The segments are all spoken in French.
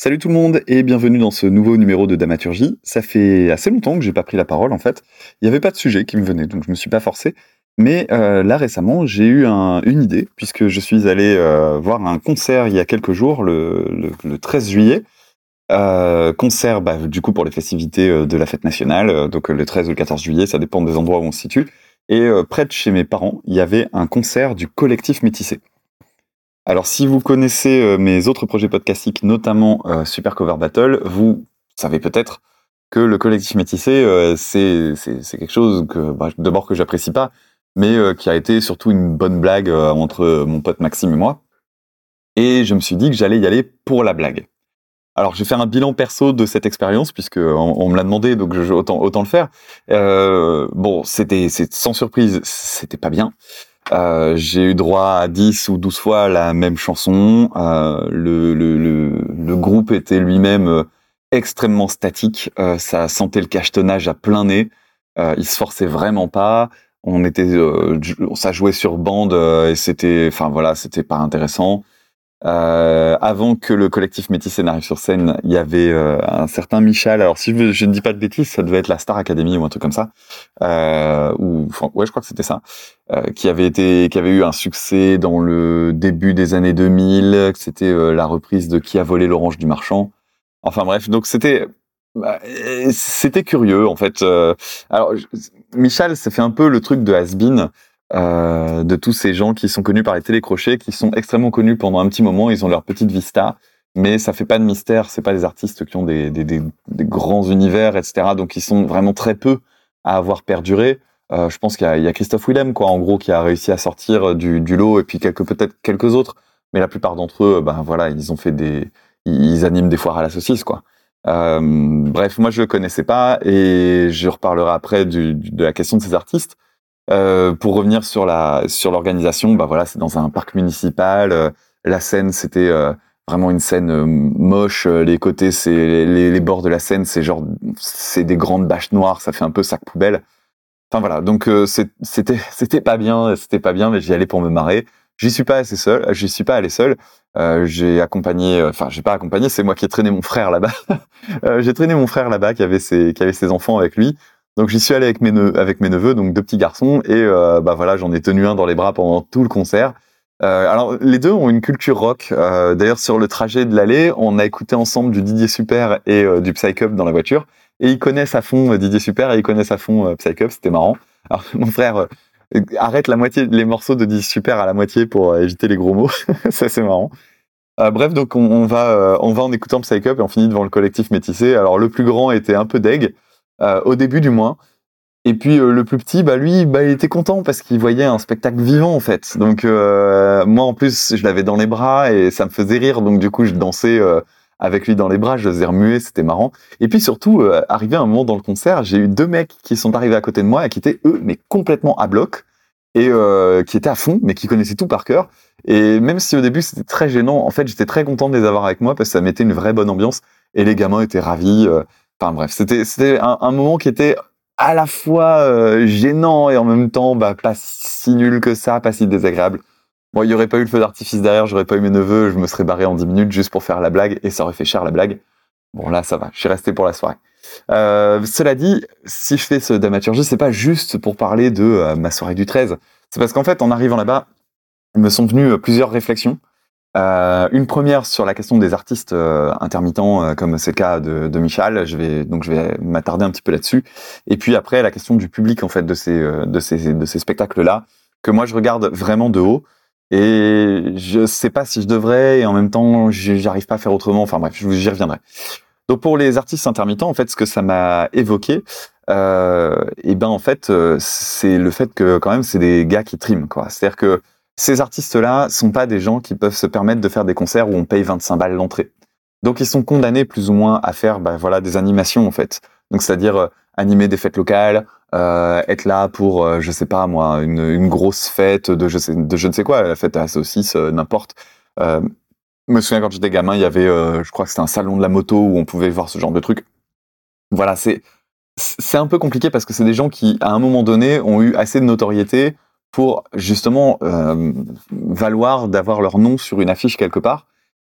Salut tout le monde et bienvenue dans ce nouveau numéro de Damaturgie. Ça fait assez longtemps que j'ai pas pris la parole en fait. Il n'y avait pas de sujet qui me venait donc je me suis pas forcé. Mais euh, là récemment j'ai eu une idée puisque je suis allé euh, voir un concert il y a quelques jours, le, 13 juillet. Euh, concert bah, du coup pour les festivités de la fête nationale, donc le 13 ou le 14 juillet, ça dépend des endroits où on se situe. Et près de chez mes parents, il y avait un concert du collectif métissé. Alors, si vous connaissez euh, mes autres projets podcastiques, notamment euh, Super Cover Battle, vous savez peut-être que le collectif métissé, euh, c'est quelque chose bah, d'abord que j'apprécie pas, mais qui a été surtout une bonne blague entre mon pote Maxime et moi. Et je me suis dit que j'allais y aller pour la blague. Alors, je vais faire un bilan perso de cette expérience puisque on, me l'a demandé, donc je, autant autant le faire. bon, c'était sans surprise, c'était pas bien. Euh, j'ai eu droit à 10 ou 12 fois la même chanson. Euh, le, le, le, groupe était lui-même euh, extrêmement statique. Euh, ça sentait le cachetonnage à plein nez. Euh, il se forçait vraiment pas. On était, ça jouait sur bande et c'était, enfin voilà, c'était pas intéressant. Euh, avant que le collectif Métissé n'arrive sur scène, il y avait euh, un certain Michel. Alors si je, ne dis pas de bêtises, ça devait être la Star Academy ou un truc comme ça. Euh, ou enfin, ouais, je crois que c'était ça. Euh, qui avait été, qui avait eu un succès dans le début des années 2000. C'était euh, la reprise de Qui a volé l'orange du marchand. Enfin bref, donc c'était bah, c'était curieux en fait. alors Michel, ça fait un peu le truc de Hasbin. Euh, de tous ces gens qui sont connus par les télécrochets, qui sont extrêmement connus pendant un petit moment, ils ont leur petite vista, mais ça fait pas de mystère, c'est pas des artistes qui ont des, grands univers, etc. Donc ils sont vraiment très peu à avoir perduré. Euh, je pense qu'il y, a Christophe Willem, quoi, en gros, qui a réussi à sortir du, du lot, et puis quelques peut-être quelques autres, mais la plupart d'entre eux, ben voilà, ils ont fait des, ils animent des foires à la saucisse, quoi. Euh, bref, moi je le connaissais pas, et je reparlerai après de la question de ces artistes. Euh, pour revenir sur la sur l'organisation, bah voilà, c'est dans un parc municipal. Euh, la scène, c'était euh, vraiment une scène moche. Les côtés, c'est les, bords de la scène, c'est genre c'est des grandes bâches noires. Ça fait un peu sac poubelle. Enfin voilà, donc c'était c'était pas bien, c'était pas bien, mais j'y allais pour me marrer. J'y suis pas assez seul, j'y suis pas allé seul. J'ai accompagné, enfin j'ai pas accompagné, c'est moi qui ai traîné mon frère là-bas. j'ai traîné mon frère là-bas qui avait ses qui avait ses enfants avec lui. Donc j'y suis allé avec mes, neveux, donc deux petits garçons, et euh, bah voilà, j'en ai tenu un dans les bras pendant tout le concert. Euh, alors les deux ont une culture rock. Euh, D'ailleurs sur le trajet de l'allée, on a écouté ensemble du Didier Super et du Psych Up dans la voiture, et ils connaissent à fond Didier Super et ils connaissent à fond Psych Up. C'était marrant. Alors mon frère arrête la moitié les morceaux de Didier Super à la moitié pour éviter les gros mots. Ça c'est marrant. bref, donc on, va on va en écoutant Psych Up et on finit devant le collectif métissé. Alors le plus grand était un peu deg. Euh, au début du moins. Et puis euh, le plus petit, bah lui, bah il était content parce qu'il voyait un spectacle vivant en fait. Donc euh, moi en plus, je l'avais dans les bras et ça me faisait rire. Donc du coup, je dansais avec lui dans les bras, je faisais remuer, c'était marrant. Et puis surtout, arrivé un moment dans le concert, j'ai eu deux mecs qui sont arrivés à côté de moi et qui étaient eux, mais complètement à bloc et qui étaient à fond, mais qui connaissaient tout par cœur. Et même si au début c'était très gênant, en fait j'étais très content de les avoir avec moi parce que ça mettait une vraie bonne ambiance et les gamins étaient ravis. Enfin bref, c'était c'était un, un, moment qui était à la fois euh, gênant et en même temps bah, pas si nul que ça, pas si désagréable. Bon, il y aurait pas eu le feu d'artifice derrière, j'aurais pas eu mes neveux, je me serais barré en 10 minutes juste pour faire la blague et ça aurait fait cher la blague. Bon là, ça va, je suis resté pour la soirée. Euh, cela dit, si je fais ce dramaturgie, c'est pas juste pour parler de euh, ma soirée du 13. C'est parce qu'en fait, en arrivant là-bas, me sont venues euh, plusieurs réflexions euh, une première sur la question des artistes euh, intermittents, euh, comme c'est le cas de, Michel. Je vais donc je vais m'attarder un petit peu là-dessus. Et puis après la question du public en fait de ces de ces de ces spectacles là que moi je regarde vraiment de haut. Et je sais pas si je devrais et en même temps j'arrive pas à faire autrement. Enfin bref, j'y reviendrai. Donc pour les artistes intermittents, en fait, ce que ça m'a évoqué, et ben en fait, c'est le fait que quand même c'est des gars qui triment. C'est-à-dire que ces artistes-là sont pas des gens qui peuvent se permettre de faire des concerts où on paye 25 balles l'entrée. Donc ils sont condamnés plus ou moins à faire bah, voilà des animations en fait. Donc c'est-à-dire euh, animer des fêtes locales, euh, être là pour euh, je sais pas moi une, grosse fête de je sais de je ne sais quoi, la fête à la saucisse, euh, n'importe. Euh, je me souviens quand j'étais gamin, il y avait je crois que c'était un salon de la moto où on pouvait voir ce genre de trucs. Voilà, c'est c'est un peu compliqué parce que c'est des gens qui à un moment donné ont eu assez de notoriété pour justement euh, valoir d'avoir leur nom sur une affiche quelque part.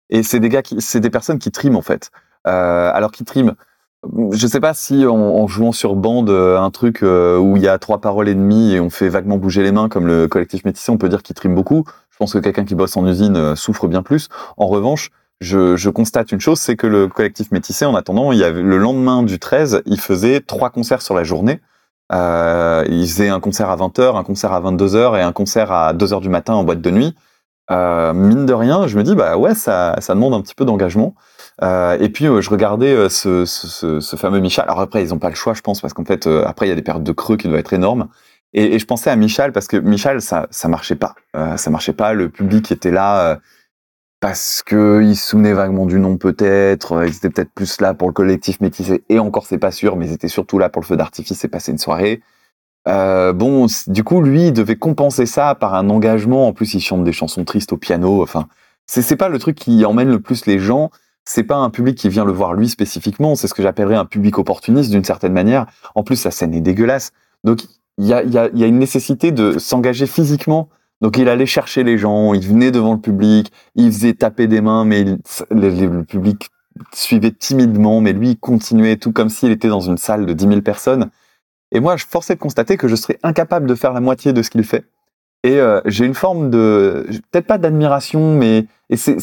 Et c'est des gars qui, c'est des personnes qui triment en fait. Euh, alors qui triment. Je sais pas si en, jouant sur bande euh, un truc où il y a trois paroles et demie et on fait vaguement bouger les mains comme le collectif métissé, on peut dire qu'il trime beaucoup. Je pense que quelqu'un qui bosse en usine souffre bien plus. En revanche, je, je constate une chose, c'est que le collectif métissé, en attendant, il y avait le lendemain du 13, il faisait trois concerts sur la journée. Euh, il faisait un concert à 20h, un concert à 22h et un concert à 2h du matin en boîte de nuit. Euh, mine de rien, je me dis, bah ouais, ça, demande un petit peu d'engagement. Euh, et puis, je regardais ce, fameux Michel. Alors après, ils ont pas le choix, je pense, parce qu'en fait, après, il y a des périodes de creux qui doivent être énormes. Et, je pensais à Michel parce que Michel, ça, ça marchait pas. ça marchait pas. Le public était là parce que ils souvenaient vaguement du nom peut-être, ils étaient peut-être plus là pour le collectif métissé, et encore c'est pas sûr, mais ils étaient surtout là pour le feu d'artifice et passer une soirée. Euh, bon, du coup, lui, il devait compenser ça par un engagement. En plus, il chante des chansons tristes au piano. Enfin, c'est pas le truc qui emmène le plus les gens. C'est pas un public qui vient le voir lui spécifiquement. C'est ce que j'appellerais un public opportuniste d'une certaine manière. En plus, la scène est dégueulasse. Donc, il y a, y, a, y a une nécessité de s'engager physiquement donc il allait chercher les gens, il venait devant le public, il faisait taper des mains, mais le, public suivait timidement, mais lui continuait tout comme s'il était dans une salle de 10 000 personnes. Et moi, je forçais de constater que je serais incapable de faire la moitié de ce qu'il fait. Et euh, j'ai une forme de, peut-être pas d'admiration, mais et c'est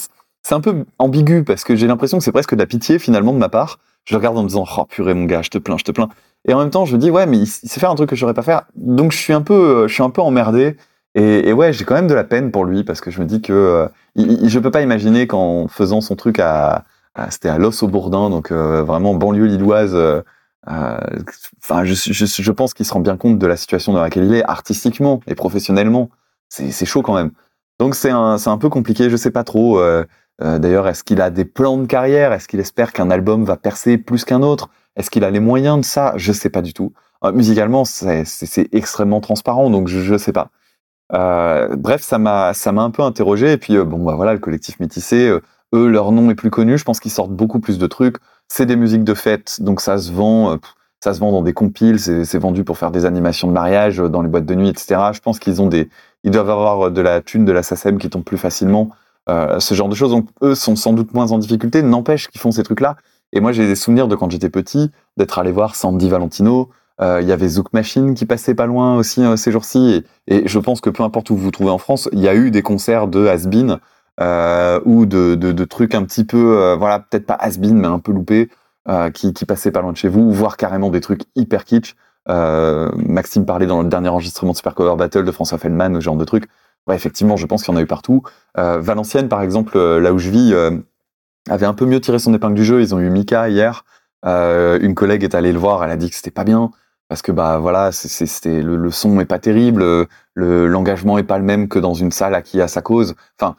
un peu ambigu parce que j'ai l'impression que c'est presque de la pitié finalement de ma part. Je regarde en me disant oh purée mon gars, je te plains, je te plains. Et en même temps, je me dis ouais mais il, sait faire un truc que je saurais pas faire. Donc je suis un peu, je suis un peu emmerdé. Et, et ouais, j'ai quand même de la peine pour lui parce que je me dis que euh, il, je peux pas imaginer qu'en faisant son truc à, c'était à Los au Bourdin, donc euh, vraiment banlieue lilloise. Euh, euh, enfin, je, je, je, pense qu'il se rend bien compte de la situation dans laquelle il est, artistiquement et professionnellement. C'est chaud quand même. Donc c'est un, un peu compliqué, je sais pas trop. D'ailleurs, est-ce qu'il a des plans de carrière? Est-ce qu'il espère qu'un album va percer plus qu'un autre? Est-ce qu'il a les moyens de ça? Je sais pas du tout. musicalement, c'est extrêmement transparent, donc je, je sais pas. Euh, bref, ça m'a ça m'a un peu interrogé. Et puis euh, bon, bah voilà, le collectif métissé, euh, eux, leur nom est plus connu. Je pense qu'ils sortent beaucoup plus de trucs. C'est des musiques de fête, donc ça se vend. ça se vend dans des compiles, c'est vendu pour faire des animations de mariage dans les boîtes de nuit, etc. Je pense qu'ils ont des, ils doivent avoir de la thune de la SACEM qui tombe plus facilement, ce genre de choses. Donc eux sont sans doute moins en difficulté, n'empêche qu'ils font ces trucs-là. Et moi j'ai des souvenirs de quand j'étais petit, d'être allé voir Sandy Valentino, il y avait Zouk Machine qui passait pas loin aussi euh, ces jours-ci. Et, je pense que peu importe où vous vous trouvez en France, il y a eu des concerts de has-been euh, ou de, de, trucs un petit peu, euh, voilà, peut-être pas has-been, mais un peu loupés, qui, qui passaient pas loin de chez vous, voire carrément des trucs hyper kitsch. Maxime parlait dans le dernier enregistrement de Super Cover Battle de François Feldman, ce genre de trucs. Ouais, effectivement, je pense qu'il y en a eu partout. Valenciennes, par exemple, là où je vis, avait un peu mieux tiré son épingle du jeu. Ils ont eu Mika hier. une collègue est allée le voir, elle a dit que c'était pas bien parce que bah voilà, c'était le, le, son est pas terrible, le l'engagement est pas le même que dans une salle à qui a sa cause. Enfin,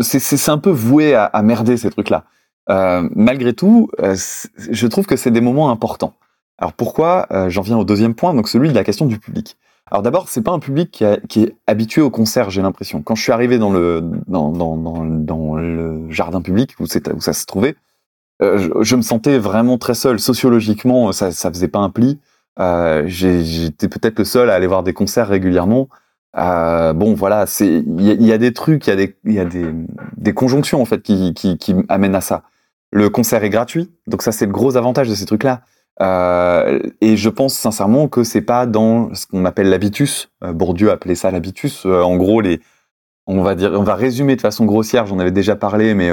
c'est un peu voué à, à merder ces trucs-là. Euh, malgré tout, euh, je trouve que c'est des moments importants. Alors pourquoi euh, J'en viens au deuxième point, donc celui de la question du public. Alors d'abord, c'est pas un public qui, qui, est habitué au concert, j'ai l'impression. Quand je suis arrivé dans le dans, dans, dans, dans le jardin public où, où ça se trouvait, euh, je, je, me sentais vraiment très seul. Sociologiquement, ça, ça faisait pas un pli. Euh, J'étais peut-être le seul à aller voir des concerts régulièrement. Euh, bon, voilà, c'est il y, a des trucs, il y a des y a des, des conjonctions en fait qui, qui, qui amènent à ça. Le concert est gratuit, donc ça c'est le gros avantage de ces trucs-là. Euh, et je pense sincèrement que c'est pas dans ce qu'on appelle l'habitus. Euh, Bourdieu appelait ça l'habitus. En gros, les, on va dire, on va résumer de façon grossière. J'en avais déjà parlé, mais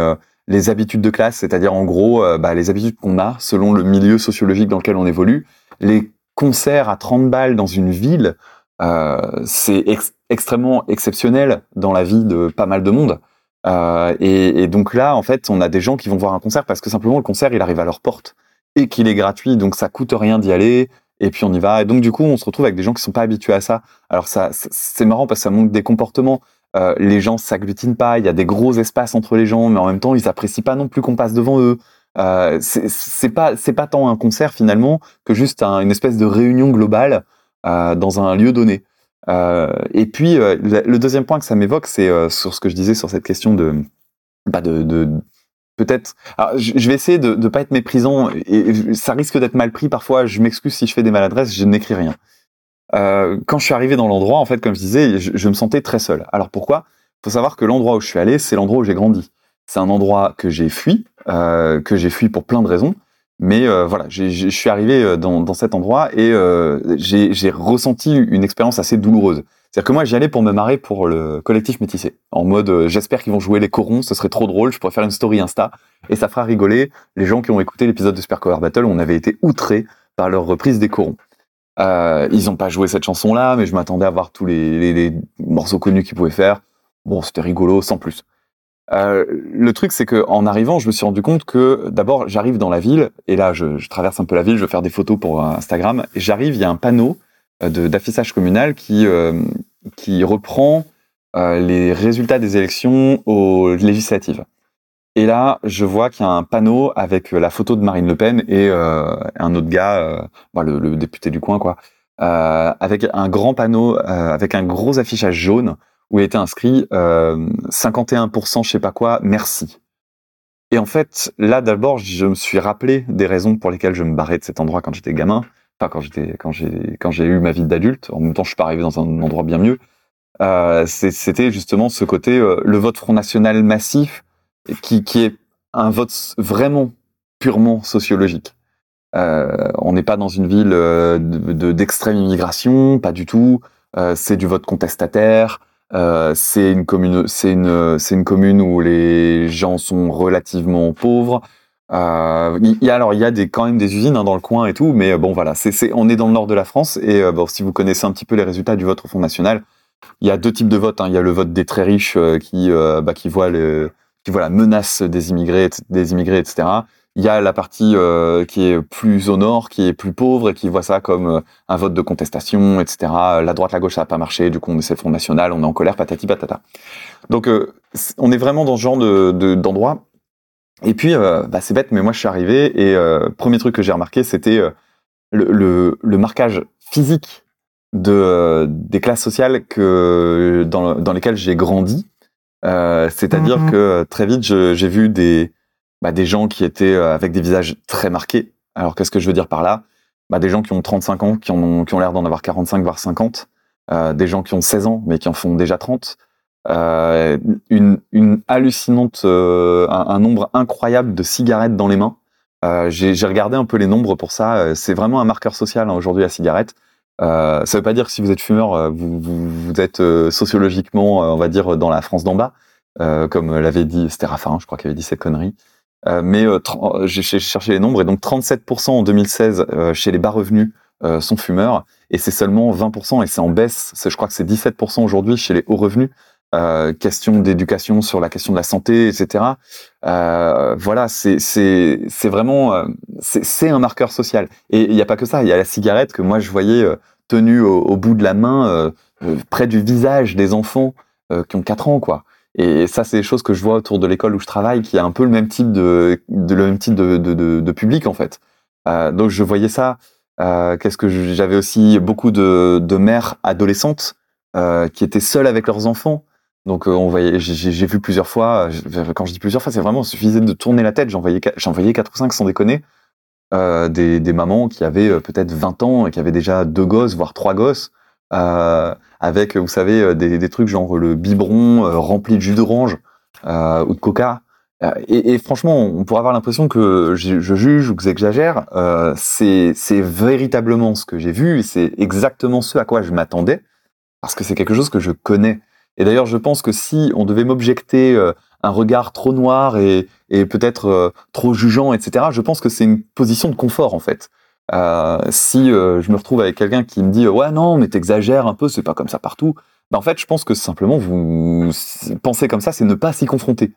les habitudes de classe, c'est-à-dire en gros, bah, les habitudes qu'on a selon le milieu sociologique dans lequel on évolue, les concert à 30 balles dans une ville, euh, c'est extrêmement exceptionnel dans la vie de pas mal de monde. Euh, et, donc là, en fait, on a des gens qui vont voir un concert parce que simplement le concert, il arrive à leur porte et qu'il est gratuit, donc ça coûte rien d'y aller. Et puis on y va. Et donc du coup, on se retrouve avec des gens qui sont pas habitués à ça. Alors ça, c'est marrant parce que ça montre des comportements. Euh, les gens s'agglutinent pas. Il y a des gros espaces entre les gens, mais en même temps, ils apprécient pas non plus qu'on passe devant eux. Euh, c'est pas c'est pas tant un concert finalement que juste un, une espèce de réunion globale euh, dans un lieu donné. Euh, et puis euh, le deuxième point que ça m'évoque, c'est sur ce que je disais sur cette question de bah peut-être. Je vais essayer de ne pas être méprisant et ça risque d'être mal pris parfois. Je m'excuse si je fais des maladresses, je n'écris rien. Quand je suis arrivé dans l'endroit, en fait, comme je disais, je, me sentais très seul. Alors pourquoi? Faut savoir que l'endroit où je suis allé, c'est l'endroit où j'ai grandi. C'est un endroit que j'ai fui, euh, que j'ai fui pour plein de raisons. Mais euh, voilà, je suis arrivé euh, dans, cet endroit et j'ai ressenti une expérience assez douloureuse. C'est-à-dire que moi, j'y allais pour me marrer pour le collectif métissé. En mode, j'espère qu'ils vont jouer les corons, ce serait trop drôle, je pourrais faire une story Insta et ça fera rigoler les gens qui ont écouté l'épisode de Super Cover Battle on avait été outrés par leur reprise des corons. Ils ont pas joué cette chanson-là, mais je m'attendais à voir tous les- les morceaux connus qu'ils pouvaient faire. Bon, c'était rigolo, sans plus. Euh, le truc, c'est que en arrivant, je me suis rendu compte que d'abord, j'arrive dans la ville, et là, je, traverse un peu la ville, je veux faire des photos pour euh, Instagram, j'arrive, il y a un panneau euh, d'affichage communal qui, qui reprend les résultats des élections aux législatives. Et là, je vois qu'il y a un panneau avec la photo de Marine Le Pen et un autre gars, bon, le, le député du coin, quoi, avec un grand panneau, avec un gros affichage jaune où il était inscrit euh, 51% je sais pas quoi, merci. Et en fait, là d'abord, je me suis rappelé des raisons pour lesquelles je me barrais de cet endroit quand j'étais gamin, enfin quand j'étais quand j'ai quand j'ai eu ma vie d'adulte. En même temps, je suis pas arrivé dans un endroit bien mieux. Euh, C'était justement ce côté euh, le vote Front National massif qui est un vote vraiment purement sociologique. Euh, on n'est pas dans une ville euh, de- de- d'extrême immigration, pas du tout. Euh, c'est du vote contestataire. Euh, c'est une commune, c'est une, commune où les gens sont relativement pauvres. Euh, il y a alors il y a des quand même des usines hein, dans le coin et tout, mais euh, bon voilà, c'est, on est dans le nord de la France et si vous connaissez un petit peu les résultats du vote au Front National, il y a deux types de votes. hein. Il y a le vote des très riches qui bah, qui voit la menace des immigrés, des immigrés, etc. Il y a la partie euh, qui est plus au nord, qui est plus pauvre et qui voit ça comme euh, un vote de contestation, etc. La droite, la gauche, ça n'a pas marché, du coup on essaie le Front National, on est en colère, patati patata. Donc euh, on est vraiment dans ce genre de, de- d'endroit. Et puis euh, bah, c'est bête, mais moi je suis arrivé et euh, premier truc que j'ai remarqué, c'était euh, le, le, le marquage physique de, des classes sociales que, dans, dans lesquelles j'ai grandi. C'est-à-dire Mhm. que très vite, j'ai vu des, bah, des gens qui étaient euh, avec des visages très marqués. Alors qu'est-ce que je veux dire par là? Bah, Des gens qui ont 35 ans, qui, en ont, qui ont l'air d'en avoir 45, voire 50. Euh, des gens qui ont 16 ans, mais qui en font déjà 30. Euh, une, une hallucinante, euh, un, nombre incroyable de cigarettes dans les mains. Euh, j'ai regardé un peu les nombres pour ça. Euh, C'est vraiment un marqueur social hein, aujourd'hui la cigarette. Ça veut pas dire que si vous êtes fumeur, vous, vous, vous êtes sociologiquement, on va dire, dans la France d'en bas, comme l'avait dit, Raffarin, je crois qu'il avait dit cette connerie. Euh, mais euh, tr- j'ai cherché les nombres et donc 37% en 2016 euh, chez les bas revenus euh, sont fumeurs et c'est seulement 20% et c'est en baisse. Je crois que c'est 17% aujourd'hui chez les hauts revenus. Euh, question d'éducation sur la question de la santé, etc. Euh, voilà, c'est vraiment euh, c'est un marqueur social. Et il n'y a pas que ça. Il y a la cigarette que moi je voyais euh, tenue au, au bout de la main, euh, euh, près du visage des enfants euh, qui ont 4 ans, quoi. Et ça, c'est des choses que je vois autour de l'école où je travaille, qui a un peu le même type de, le même type de, de, de, public en fait. Euh, donc je voyais ça. Euh, Qu'est-ce que j'avais aussi beaucoup de, mères adolescentes euh, qui étaient seules avec leurs enfants. Donc on voyait, j'ai vu plusieurs fois. Quand je dis plusieurs fois, c'est vraiment suffisait de tourner la tête. J'en voyais, voyais quatre ou cinq sans déconner. Des, des mamans qui avaient peut-être 20 ans et qui avaient déjà deux gosses, voire trois gosses, avec, vous savez, euh, des, trucs genre le biberon euh, rempli de jus d'orange euh, ou de coca. Euh, Et, franchement, on pourrait avoir l'impression que je, juge ou que j'exagère. Euh, c'est véritablement ce que j'ai vu et c'est exactement ce à quoi je m'attendais parce que c'est quelque chose que je connais. Et d'ailleurs, je pense que si on devait m'objecter euh, un regard trop noir et, peut-être euh, trop jugeant, etc., je pense que c'est une position de confort en fait. Euh, si euh, je me retrouve avec quelqu'un qui me dit ouais non mais t'exagères un peu, c'est pas comme ça partout, ben en fait je pense que simplement vous pensez comme ça, c'est ne pas s'y confronter.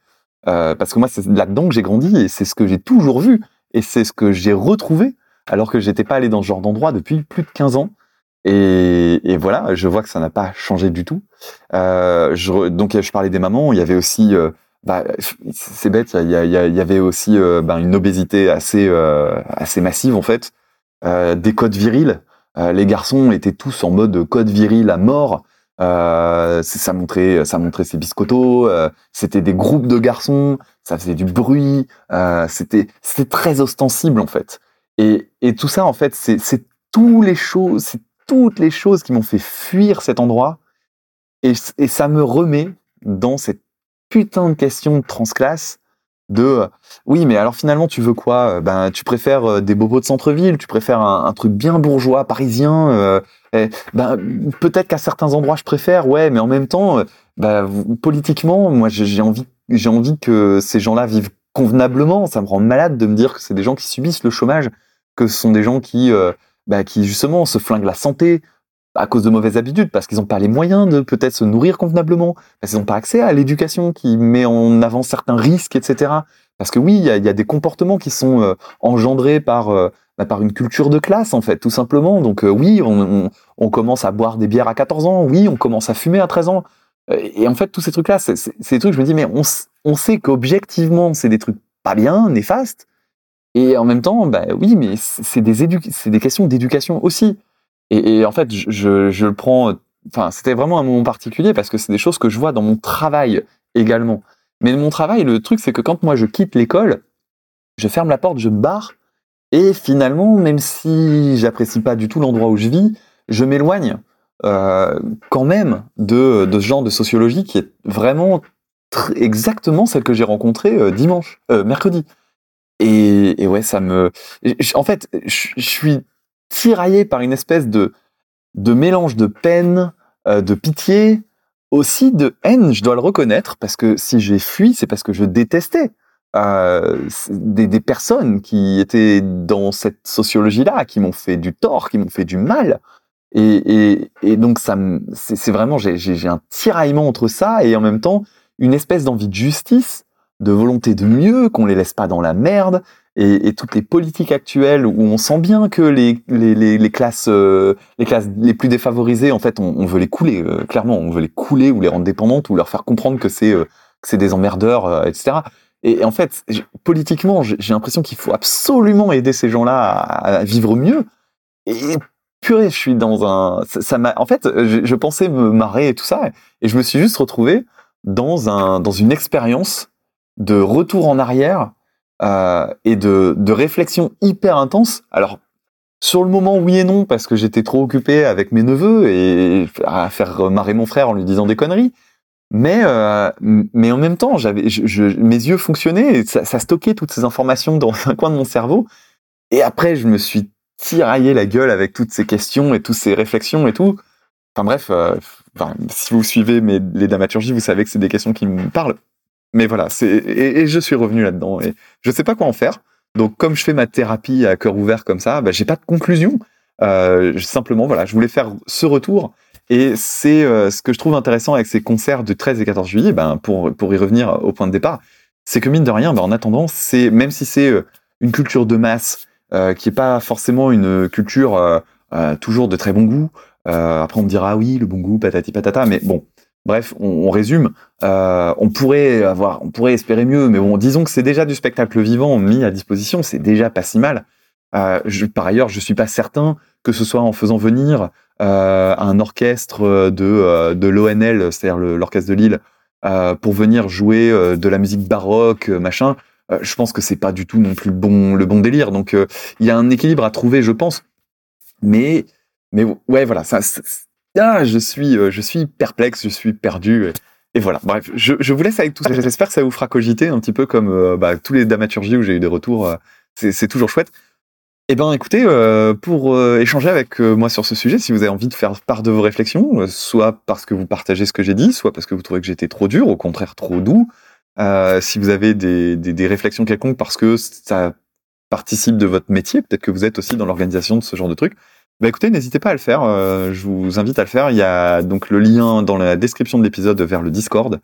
Euh, parce que moi c'est là-dedans que j'ai grandi et c'est ce que j'ai toujours vu et c'est ce que j'ai retrouvé alors que j'étais pas allé dans ce genre d'endroit depuis plus de 15 ans. Et, voilà, je vois que ça n'a pas changé du tout. Euh, donc je parlais des mamans, il y avait aussi, euh, bah, c'est bête, il y, avait aussi euh, ben, une obésité assez euh, assez massive en fait, euh, des codes virils. Euh, les garçons étaient tous en mode code viril à mort. Euh, ça montrait ça montrait ses biscottos. euh, c'était des groupes de garçons, ça faisait du bruit. euh, c'était c'était très ostensible en fait. Et, et tout ça en fait, c'est c'est tous les choses, c'est toutes les choses qui m'ont fait fuir cet endroit. Et, et ça me remet dans cette putain de questions de transclasse de euh, oui mais alors finalement tu veux quoi ben tu préfères des bobos de centre-ville tu préfères un, truc bien bourgeois parisien ben peut-être qu'à certains endroits je préfère ouais mais en même temps ben, politiquement moi j'ai envie j'ai envie que ces gens-là vivent convenablement. Ça me rend malade de me dire que c'est des gens qui subissent le chômage que ce sont des gens qui bah, qui justement se flinguent la santé à cause de mauvaises habitudes, parce qu'ils n'ont pas les moyens de peut-être se nourrir convenablement, parce qu'ils n'ont pas accès à l'éducation qui met en avant certains risques, etc. Parce que oui, il y a, des comportements qui sont euh, engendrés par euh, bah, par une culture de classe en fait, tout simplement. Donc euh, oui, on, commence à boire des bières à 14 ans, oui, on commence à fumer à 13 ans. Et en fait, tous ces trucs-là, c'est des trucs, je me dis, mais on, on sait qu'objectivement, c'est des trucs pas bien, néfastes, et en même temps, bah oui, mais c'est des, des questions d'éducation aussi. Et, et, en fait, je, je le prends. Enfin, c'était vraiment un moment particulier parce que c'est des choses que je vois dans mon travail également. Mais mon travail, le truc, c'est que quand moi je quitte l'école, je ferme la porte, je me barre, et finalement, même si j'apprécie pas du tout l'endroit où je vis, je m'éloigne euh, quand même de, de ce genre de sociologie qui est vraiment exactement celle que j'ai rencontrée euh, dimanche, euh, mercredi. Et, et, ouais, ça me. En fait, je, suis tiraillé par une espèce de, de mélange de peine, euh, de pitié, aussi de haine, je dois le reconnaître, parce que si j'ai fui, c'est parce que je détestais euh, des, des, personnes qui étaient dans cette sociologie-là, qui m'ont fait du tort, qui m'ont fait du mal. Et, et, et donc, ça c'est vraiment, j'ai un tiraillement entre ça et en même temps une espèce d'envie de justice de volonté de mieux, qu'on les laisse pas dans la merde, et, toutes les politiques actuelles où on sent bien que les, les, les, classes euh, les classes les plus défavorisées, en fait, on, veut les couler, euh, clairement, on veut les couler ou les rendre dépendantes ou leur faire comprendre que c'est euh, c'est des emmerdeurs, etc. Et, en fait, politiquement, j'ai l'impression qu'il faut absolument aider ces gens-là à, vivre mieux. Et purée, je suis dans un, ça m'a, en fait, je, je, pensais me marrer et tout ça, et je me suis juste retrouvé dans un dans une expérience de retour en arrière euh, et de, de réflexion hyper intense. Alors, sur le moment, oui et non, parce que j'étais trop occupé avec mes neveux et à faire marrer mon frère en lui disant des conneries. Mais, euh, mais en même temps, j'avais, mes yeux fonctionnaient, et ça, stockait toutes ces informations dans un coin de mon cerveau. Et après, je me suis tiraillé la gueule avec toutes ces questions et toutes ces réflexions et tout. Enfin bref, euh, si vous suivez mes, les dramaturgies, vous savez que c'est des questions qui me parlent mais voilà, c'est et, je suis revenu là-dedans et je sais pas quoi en faire. Donc comme je fais ma thérapie à cœur ouvert comme ça, bah, j'ai pas de conclusion. Euh, simplement voilà, je voulais faire ce retour et c'est euh, ce que je trouve intéressant avec ces concerts de 13 et 14 juillet, ben pour pour y revenir au point de départ, c'est que mine de rien, ben, en attendant, c'est même si c'est euh, une culture de masse euh, qui est pas forcément une culture euh, toujours de très bon goût. après on me dira ah oui le bon goût patati patata, mais bon Bref, on, résume. Euh, on pourrait avoir, on pourrait espérer mieux, mais bon, disons que c'est déjà du spectacle vivant mis à disposition, c'est déjà pas si mal. Euh, je, par ailleurs, je suis pas certain que ce soit en faisant venir euh, un orchestre de, de l'ONL, c'est-à-dire l'orchestre de Lille, pour venir jouer de la musique baroque, machin. je pense que c'est pas du tout non plus bon, le bon délire. Donc, il y a un équilibre à trouver, je pense. Mais, mais ouais, voilà, ça, ah, je suis, euh, je suis perplexe, je suis perdu. Et, voilà. Bref, je, je, vous laisse avec tout ça. J'espère que ça vous fera cogiter un petit peu comme euh, bah, tous les dramaturgies où j'ai eu des retours. Euh, c'est toujours chouette. Eh ben, écoutez, pour échanger avec moi sur ce sujet, si vous avez envie de faire part de vos réflexions, soit parce que vous partagez ce que j'ai dit, soit parce que vous trouvez que j'étais trop dur, au contraire trop doux, si vous avez des, des, des réflexions quelconques parce que ça participe de votre métier, peut-être que vous êtes aussi dans l'organisation de ce genre de trucs, bah écoutez, n'hésitez pas à le faire. Euh, je vous invite à le faire. Il y a donc le lien dans la description de l'épisode vers le Discord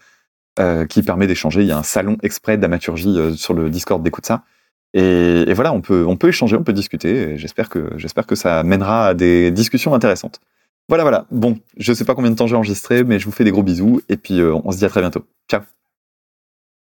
euh, qui permet d'échanger. Il y a un salon exprès d'amaturgie euh, sur le Discord d'écoute ça. Et, et, voilà, on peut on peut échanger, on peut discuter. J'espère que j'espère que ça mènera à des discussions intéressantes. Voilà, voilà. Bon, je sais pas combien de temps j'ai enregistré, mais je vous fais des gros bisous et puis on se dit à très bientôt. Ciao.